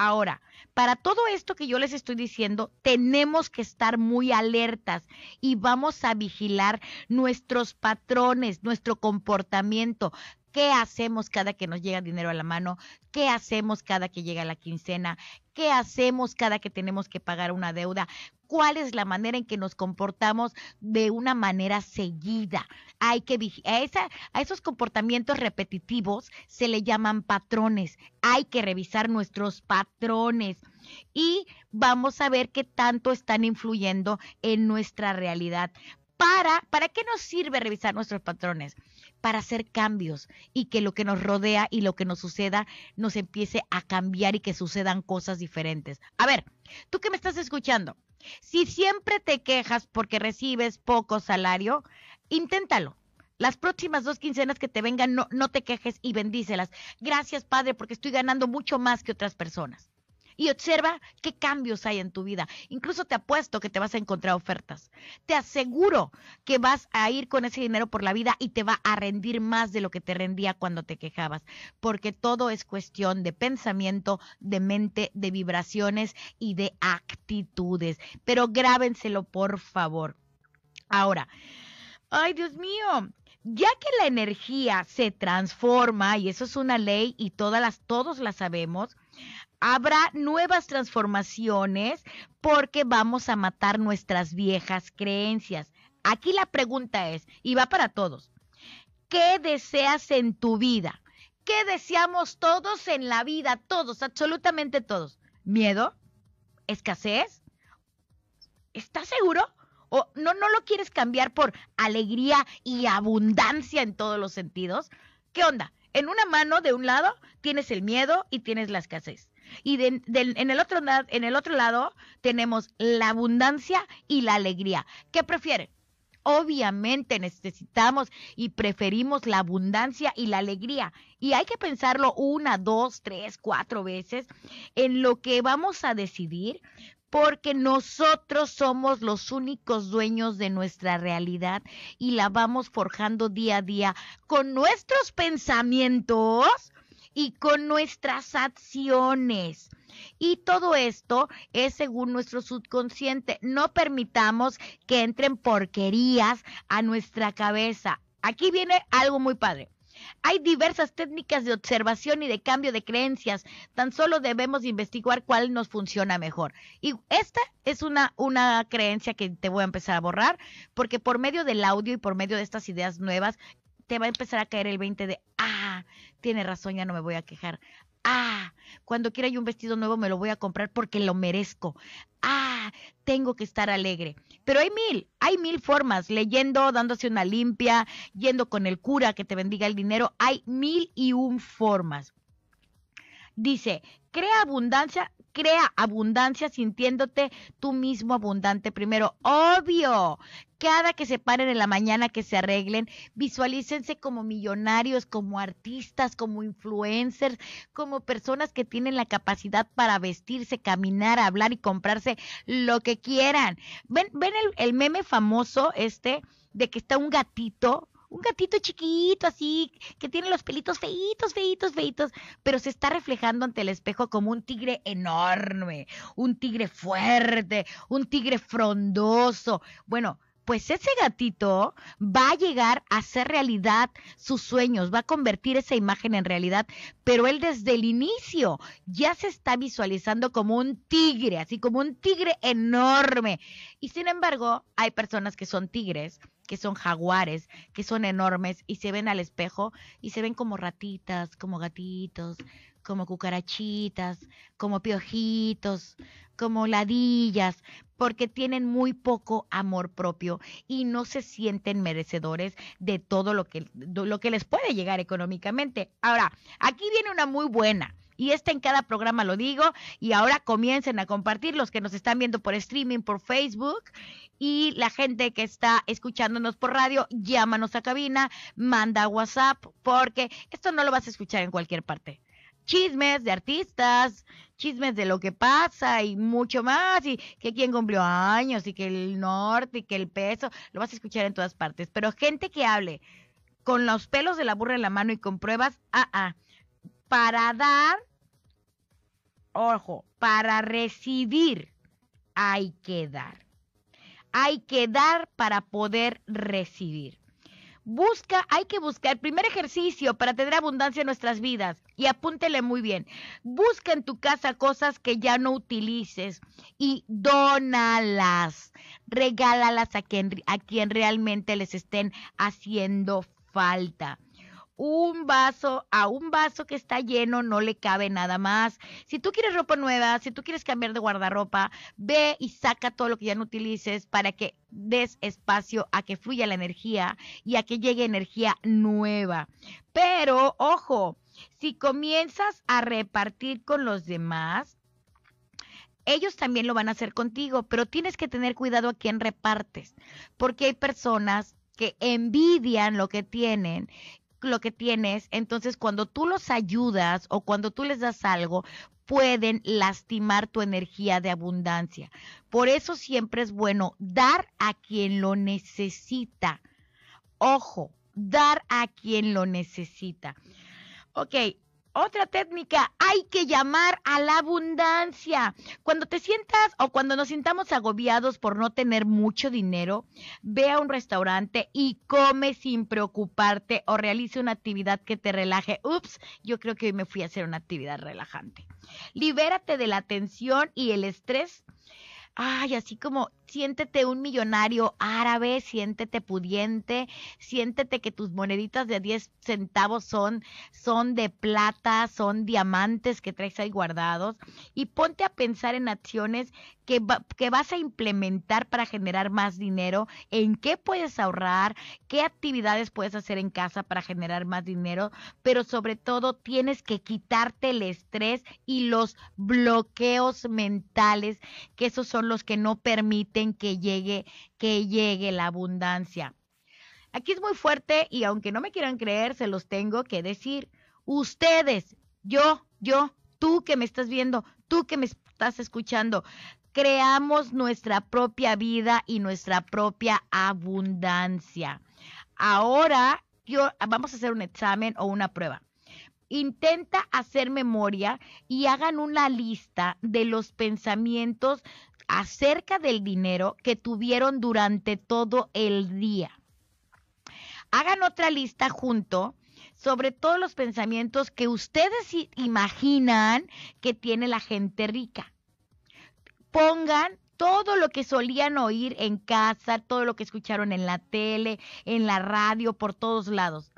Ahora, para todo esto que yo les estoy diciendo, tenemos que estar muy alertas y vamos a vigilar nuestros patrones, nuestro comportamiento. ¿Qué hacemos cada que nos llega dinero a la mano? ¿Qué hacemos cada que llega la quincena? ¿Qué hacemos cada que tenemos que pagar una deuda? ¿Cuál es la manera en que nos comportamos de una manera seguida? Hay que a, a esos comportamientos repetitivos se le llaman patrones. Hay que revisar nuestros patrones y vamos a ver qué tanto están influyendo en nuestra realidad. Para, ¿Para qué nos sirve revisar nuestros patrones? para hacer cambios y que lo que nos rodea y lo que nos suceda nos empiece a cambiar y que sucedan cosas diferentes. A ver, tú que me estás escuchando, si siempre te quejas porque recibes poco salario, inténtalo. Las próximas dos quincenas que te vengan, no, no te quejes y bendícelas. Gracias, Padre, porque estoy ganando mucho más que otras personas y observa qué cambios hay en tu vida. Incluso te apuesto que te vas a encontrar ofertas. Te aseguro que vas a ir con ese dinero por la vida y te va a rendir más de lo que te rendía cuando te quejabas, porque todo es cuestión de pensamiento, de mente, de vibraciones y de actitudes. Pero grábenselo, por favor. Ahora, ay Dios mío, ya que la energía se transforma, y eso es una ley y todas las, todos la sabemos, habrá nuevas transformaciones porque vamos a matar nuestras viejas creencias. Aquí la pregunta es, y va para todos, ¿qué deseas en tu vida? ¿Qué deseamos todos en la vida? Todos, absolutamente todos. ¿Miedo? ¿Escasez? ¿Estás seguro? ¿O no, no lo quieres cambiar por alegría y abundancia en todos los sentidos? ¿Qué onda? En una mano, de un lado, tienes el miedo y tienes la escasez. Y en, el otro, en el otro lado tenemos la abundancia y la alegría. ¿Qué prefieren? Obviamente necesitamos y preferimos la abundancia y la alegría. Y hay que pensarlo una, dos, tres, cuatro veces en lo que vamos a decidir, porque nosotros somos los únicos dueños de nuestra realidad y la vamos forjando día a día con nuestros pensamientos y con nuestras acciones. Y todo esto es según nuestro subconsciente. No permitamos que entren porquerías a nuestra cabeza. Aquí viene algo muy padre. Hay diversas técnicas de observación y de cambio de creencias. Tan solo debemos investigar cuál nos funciona mejor. Y esta es una, una creencia que te voy a empezar a borrar, porque por medio del audio y por medio de estas ideas nuevas, te va a empezar a caer el 20 de, ah, tiene razón, ya no me voy a quejar. Ah, cuando quiera yo un vestido nuevo me lo voy a comprar porque lo merezco. Ah, tengo que estar alegre. Pero hay mil, hay mil formas, leyendo, dándose una limpia, yendo con el cura que te bendiga el dinero, hay mil y un formas. Dice, crea abundancia, crea abundancia sintiéndote tú mismo abundante primero. Obvio, cada que se paren en la mañana, que se arreglen, visualícense como millonarios, como artistas, como influencers, como personas que tienen la capacidad para vestirse, caminar, hablar y comprarse lo que quieran. Ven, ven el, el meme famoso este de que está un gatito un gatito chiquito así, que tiene los pelitos feitos, feitos, feitos, pero se está reflejando ante el espejo como un tigre enorme, un tigre fuerte, un tigre frondoso. Bueno, pues ese gatito va a llegar a hacer realidad sus sueños, va a convertir esa imagen en realidad, pero él desde el inicio ya se está visualizando como un tigre, así como un tigre enorme. Y sin embargo, hay personas que son tigres, que son jaguares, que son enormes y se ven al espejo y se ven como ratitas, como gatitos, como cucarachitas, como piojitos, como ladillas, porque tienen muy poco amor propio y no se sienten merecedores de todo lo que, lo que les puede llegar económicamente. Ahora, aquí viene una muy buena. Y esta en cada programa lo digo. Y ahora comiencen a compartir los que nos están viendo por streaming, por Facebook. Y la gente que está escuchándonos por radio, llámanos a cabina, manda WhatsApp, porque esto no lo vas a escuchar en cualquier parte chismes de artistas, chismes de lo que pasa y mucho más, y que quién cumplió años, y que el norte, y que el peso, lo vas a escuchar en todas partes. Pero gente que hable con los pelos de la burra en la mano y con pruebas, ah, ah, para dar, ojo, para recibir hay que dar. Hay que dar para poder recibir. Busca, hay que buscar, el primer ejercicio para tener abundancia en nuestras vidas, y apúntele muy bien, busca en tu casa cosas que ya no utilices y dónalas, regálalas a quien, a quien realmente les estén haciendo falta un vaso, a un vaso que está lleno no le cabe nada más. Si tú quieres ropa nueva, si tú quieres cambiar de guardarropa, ve y saca todo lo que ya no utilices para que des espacio a que fluya la energía y a que llegue energía nueva. Pero, ojo, si comienzas a repartir con los demás, ellos también lo van a hacer contigo, pero tienes que tener cuidado a quién repartes, porque hay personas que envidian lo que tienen lo que tienes, entonces cuando tú los ayudas o cuando tú les das algo, pueden lastimar tu energía de abundancia. Por eso siempre es bueno dar a quien lo necesita. Ojo, dar a quien lo necesita. Ok, otra técnica, hay que llamar a la abundancia. Cuando te sientas o cuando nos sintamos agobiados por no tener mucho dinero, ve a un restaurante y come sin preocuparte o realice una actividad que te relaje. Ups, yo creo que hoy me fui a hacer una actividad relajante. Libérate de la tensión y el estrés ay, así como siéntete un millonario árabe, siéntete pudiente, siéntete que tus moneditas de 10 centavos son, son de plata, son diamantes que traes ahí guardados y ponte a pensar en acciones que, que vas a implementar para generar más dinero, en qué puedes ahorrar, qué actividades puedes hacer en casa para generar más dinero, pero sobre todo tienes que quitarte el estrés y los bloqueos mentales, que esos son los que no permiten que llegue, que llegue la abundancia. Aquí es muy fuerte y aunque no me quieran creer, se los tengo que decir. Ustedes, yo, yo, tú que me estás viendo, tú que me estás escuchando, creamos nuestra propia vida y nuestra propia abundancia. Ahora, yo, vamos a hacer un examen o una prueba intenta hacer memoria y hagan una lista de los pensamientos acerca del dinero que tuvieron durante todo el día. Hagan otra lista junto sobre todos los pensamientos que ustedes imaginan que tiene la gente rica. Pongan todo lo que solían oír en casa, todo lo que escucharon en la tele, en la radio, por todos lados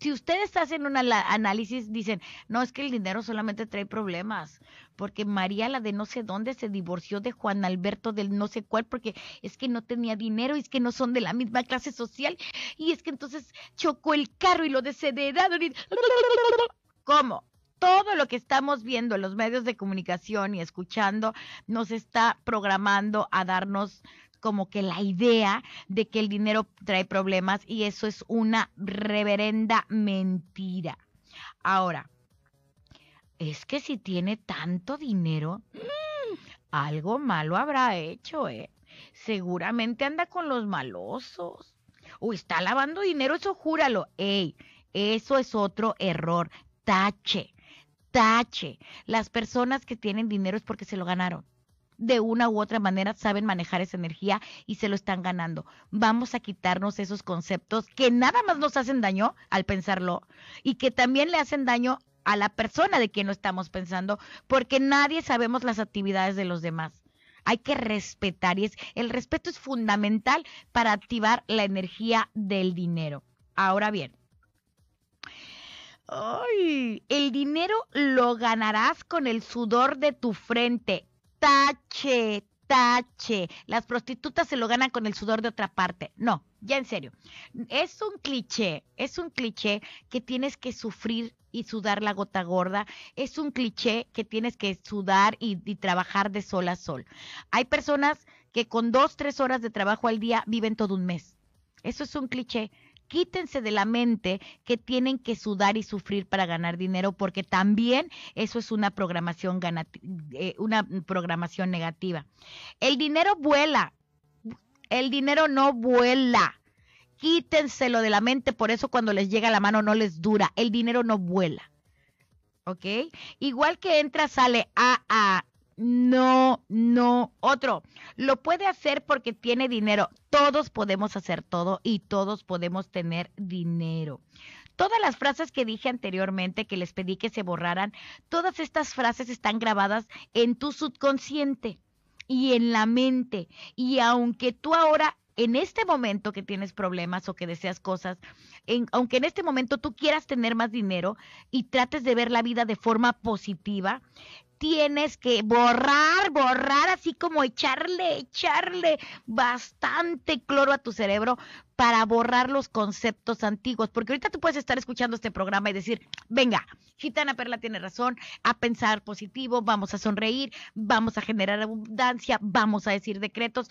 si ustedes hacen un análisis, dicen, no, es que el dinero solamente trae problemas, porque María, la de no sé dónde, se divorció de Juan Alberto del no sé cuál, porque es que no tenía dinero, y es que no son de la misma clase social, y es que entonces chocó el carro y lo desheredaron. Y... ¿Cómo? Todo lo que estamos viendo en los medios de comunicación y escuchando nos está programando a darnos como que la idea de que el dinero trae problemas y eso es una reverenda mentira. Ahora, es que si tiene tanto dinero, mm, algo malo habrá hecho, ¿eh? Seguramente anda con los malosos. O está lavando dinero, eso júralo. Ey, eso es otro error. Tache, tache. Las personas que tienen dinero es porque se lo ganaron de una u otra manera saben manejar esa energía y se lo están ganando. Vamos a quitarnos esos conceptos que nada más nos hacen daño al pensarlo y que también le hacen daño a la persona de quien no estamos pensando, porque nadie sabemos las actividades de los demás. Hay que respetar y es, el respeto es fundamental para activar la energía del dinero. Ahora bien, el dinero lo ganarás con el sudor de tu frente tache, tache. Las prostitutas se lo ganan con el sudor de otra parte. No, ya en serio. Es un cliché, es un cliché que tienes que sufrir y sudar la gota gorda. Es un cliché que tienes que sudar y, y trabajar de sol a sol. Hay personas que con dos, tres horas de trabajo al día viven todo un mes. Eso es un cliché quítense de la mente que tienen que sudar y sufrir para ganar dinero, porque también eso es una programación, eh, una programación negativa. El dinero vuela, el dinero no vuela. Quítenselo de la mente, por eso cuando les llega la mano no les dura. El dinero no vuela. ¿Ok? Igual que entra, sale a, no, no. Otro, lo puede hacer porque tiene dinero. Todos podemos hacer todo y todos podemos tener dinero. Todas las frases que dije anteriormente, que les pedí que se borraran, todas estas frases están grabadas en tu subconsciente y en la mente. Y aunque tú ahora en este momento que tienes problemas o que deseas cosas, aunque en este momento tú quieras tener más dinero y trates de ver la vida de forma positiva, tienes que borrar, borrar, así como echarle, echarle bastante cloro a tu cerebro para borrar los conceptos antiguos. Porque ahorita tú puedes estar escuchando este programa y decir, venga, Gitana Perla tiene razón, a pensar positivo, vamos a sonreír, vamos a generar abundancia, vamos a decir decretos.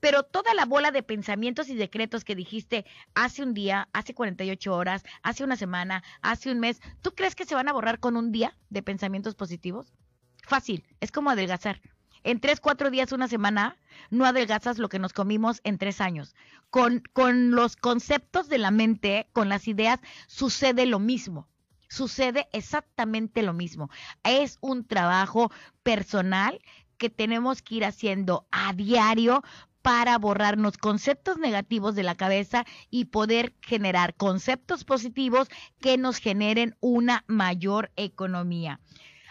Pero toda la bola de pensamientos y decretos que dijiste hace un día, hace 48 horas, hace una semana, hace un mes, ¿tú crees que se van a borrar con un día de pensamientos positivos? Fácil, es como adelgazar. En tres, cuatro días, una semana, no adelgazas lo que nos comimos en tres años. Con, con los conceptos de la mente, con las ideas, sucede lo mismo. Sucede exactamente lo mismo. Es un trabajo personal que tenemos que ir haciendo a diario para borrarnos conceptos negativos de la cabeza y poder generar conceptos positivos que nos generen una mayor economía.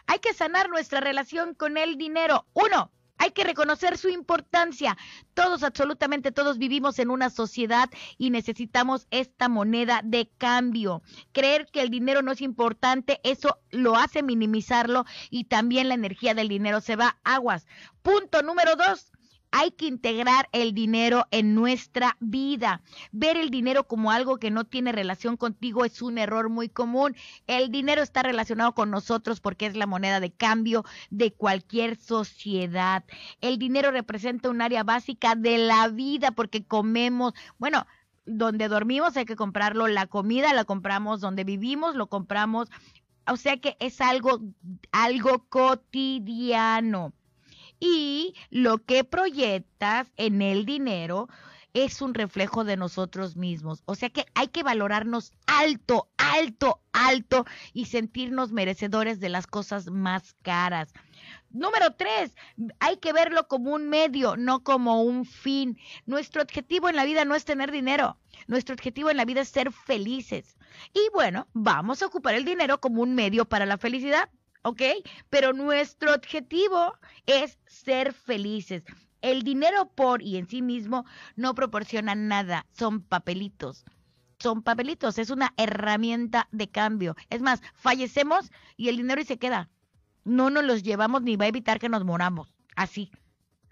Hay que sanar nuestra relación con el dinero. Uno, Hay que reconocer su importancia. Todos, absolutamente todos vivimos en una sociedad y necesitamos esta moneda de cambio. Creer que el dinero no es importante, eso lo hace minimizarlo y también la energía del dinero se va aguas. Punto número dos hay que integrar el dinero en nuestra vida. Ver el dinero como algo que no tiene relación contigo es un error muy común. El dinero está relacionado con nosotros porque es la moneda de cambio de cualquier sociedad. El dinero representa un área básica de la vida porque comemos, bueno, donde dormimos hay que comprarlo, la comida la compramos, donde vivimos lo compramos. O sea que es algo, algo cotidiano y lo que proyectas en el dinero es un reflejo de nosotros mismos. O sea que hay que valorarnos alto, alto, alto y sentirnos merecedores de las cosas más caras. Número tres, hay que verlo como un medio, no como un fin. Nuestro objetivo en la vida no es tener dinero. Nuestro objetivo en la vida es ser felices. Y bueno, vamos a ocupar el dinero como un medio para la felicidad. ¿Ok? Pero nuestro objetivo es ser felices. El dinero por y en sí mismo no proporciona nada, son papelitos. Son papelitos, es una herramienta de cambio. Es más, fallecemos y el dinero y se queda. No nos los llevamos ni va a evitar que nos moramos. Así.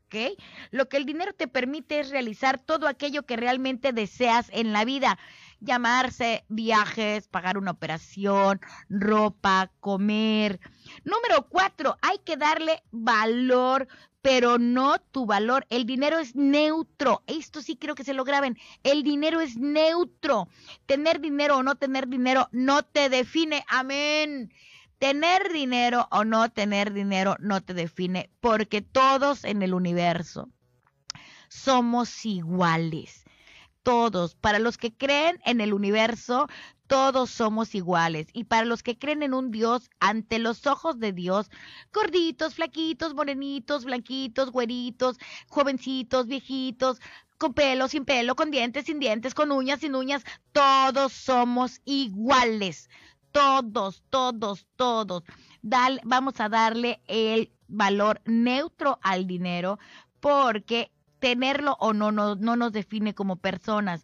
¿ok? Lo que el dinero te permite es realizar todo aquello que realmente deseas en la vida llamarse viajes, pagar una operación, ropa, comer. Número cuatro, hay que darle valor, pero no tu valor. El dinero es neutro. Esto sí creo que se lo graben. El dinero es neutro. Tener dinero o no tener dinero no te define. Amén. Tener dinero o no tener dinero no te define porque todos en el universo somos iguales todos. Para los que creen en el universo, todos somos iguales. Y para los que creen en un Dios, ante los ojos de Dios, gorditos, flaquitos, morenitos, blanquitos, güeritos, jovencitos, viejitos, con pelo, sin pelo, con dientes, sin dientes, con uñas, sin uñas, todos somos iguales. Todos, todos, todos. vamos a darle el valor neutro al dinero porque tenerlo o no, no, no nos define como personas.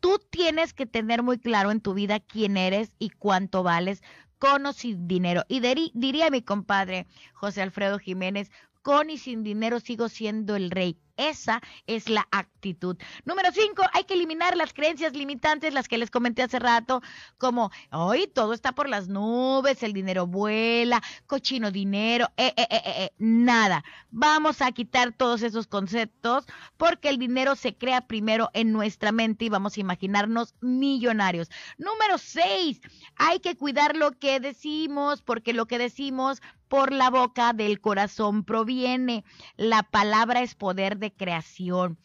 Tú tienes que tener muy claro en tu vida quién eres y cuánto vales con o sin dinero. Y diría mi compadre José Alfredo Jiménez, con y sin dinero sigo siendo el rey. Esa es la actitud. Número cinco, hay que eliminar las creencias limitantes, las que les comenté hace rato, como, hoy todo está por las nubes, el dinero vuela, cochino dinero, eh, eh, eh, eh, nada. Vamos a quitar todos esos conceptos porque el dinero se crea primero en nuestra mente y vamos a imaginarnos millonarios. Número seis, hay que cuidar lo que decimos porque lo que decimos por la boca del corazón proviene. La palabra es poder de creación.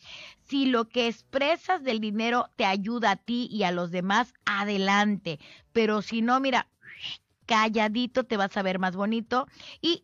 Si lo que expresas del dinero te ayuda a ti y a los demás, adelante. Pero si no, mira, calladito te vas a ver más bonito. Y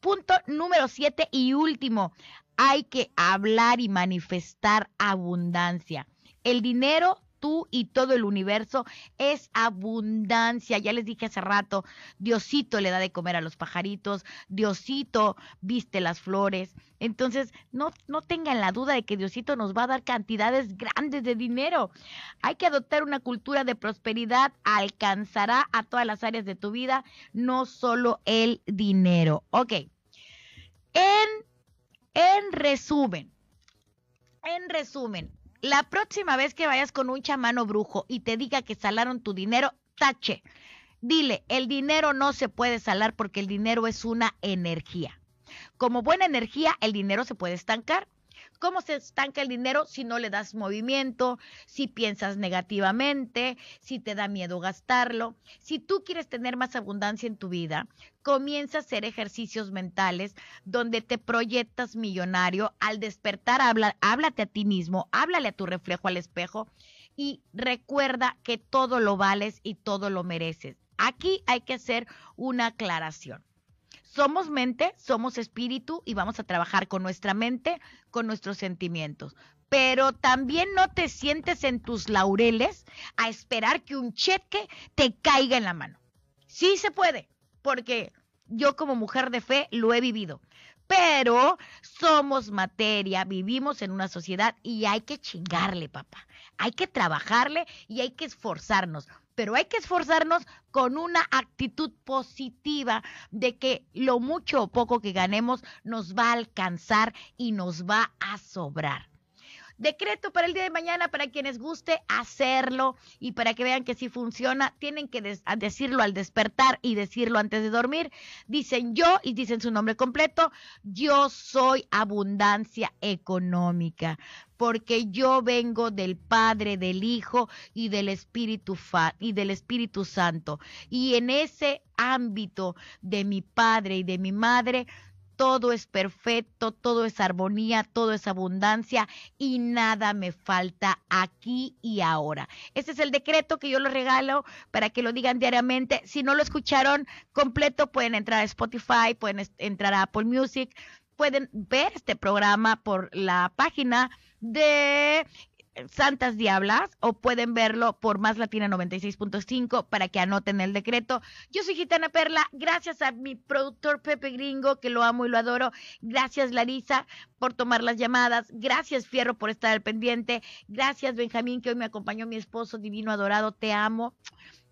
punto número siete y último, hay que hablar y manifestar abundancia. El dinero tú y todo el universo es abundancia. Ya les dije hace rato, Diosito le da de comer a los pajaritos, Diosito viste las flores. Entonces, no, no tengan la duda de que Diosito nos va a dar cantidades grandes de dinero. Hay que adoptar una cultura de prosperidad, alcanzará a todas las áreas de tu vida, no solo el dinero. Ok. En, en resumen, en resumen, la próxima vez que vayas con un chamano brujo y te diga que salaron tu dinero, tache. Dile, el dinero no se puede salar porque el dinero es una energía. Como buena energía, el dinero se puede estancar. ¿Cómo se estanca el dinero si no le das movimiento, si piensas negativamente, si te da miedo gastarlo? Si tú quieres tener más abundancia en tu vida, comienza a hacer ejercicios mentales donde te proyectas millonario. Al despertar, habla, háblate a ti mismo, háblale a tu reflejo al espejo y recuerda que todo lo vales y todo lo mereces. Aquí hay que hacer una aclaración somos mente, somos espíritu y vamos a trabajar con nuestra mente, con nuestros sentimientos. Pero también no te sientes en tus laureles a esperar que un cheque te caiga en la mano. Sí se puede, porque yo como mujer de fe lo he vivido. pero somos materia, vivimos en una sociedad y hay que chingarle, papá. Hay que trabajarle y hay que esforzarnos pero hay que esforzarnos con una actitud positiva de que lo mucho o poco que ganemos nos va a alcanzar y nos va a sobrar. Decreto para el día de mañana para quienes guste hacerlo y para que vean que si funciona, tienen que decirlo al despertar y decirlo antes de dormir. Dicen yo y dicen su nombre completo, yo soy abundancia económica porque yo vengo del Padre, del Hijo y del Espíritu y del Espíritu Santo. Y en ese ámbito de mi Padre y de mi Madre todo es perfecto, todo es armonía, todo es abundancia y nada me falta aquí y ahora. Este es el decreto que yo les regalo para que lo digan diariamente. Si no lo escucharon completo, pueden entrar a Spotify, pueden entrar a Apple Music, pueden ver este programa por la página de Santas Diablas o pueden verlo por Más Latina 96.5 para que anoten el decreto. Yo soy Gitana Perla, gracias a mi productor Pepe Gringo, que lo amo y lo adoro. Gracias Larisa por tomar las llamadas. Gracias Fierro por estar al pendiente. Gracias Benjamín, que hoy me acompañó mi esposo divino adorado. Te amo.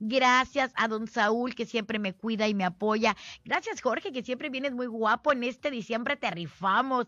Gracias a don Saúl, que siempre me cuida y me apoya. Gracias, Jorge, que siempre vienes muy guapo. En este diciembre te rifamos.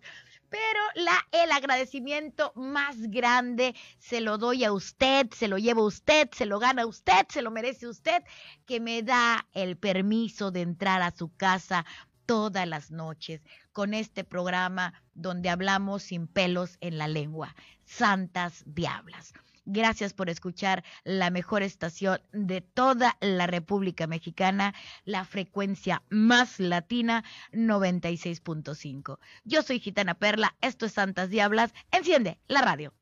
Pero el agradecimiento más grande se lo doy a usted, se lo lleva usted, se lo gana usted, se lo merece usted, que me da el permiso de entrar a su casa todas las noches con este programa donde hablamos sin pelos en la lengua. Santas Diablas. Gracias por escuchar la mejor estación de toda la República Mexicana, la frecuencia más latina 96.5. Yo soy Gitana Perla, esto es Santas Diablas. Enciende la radio.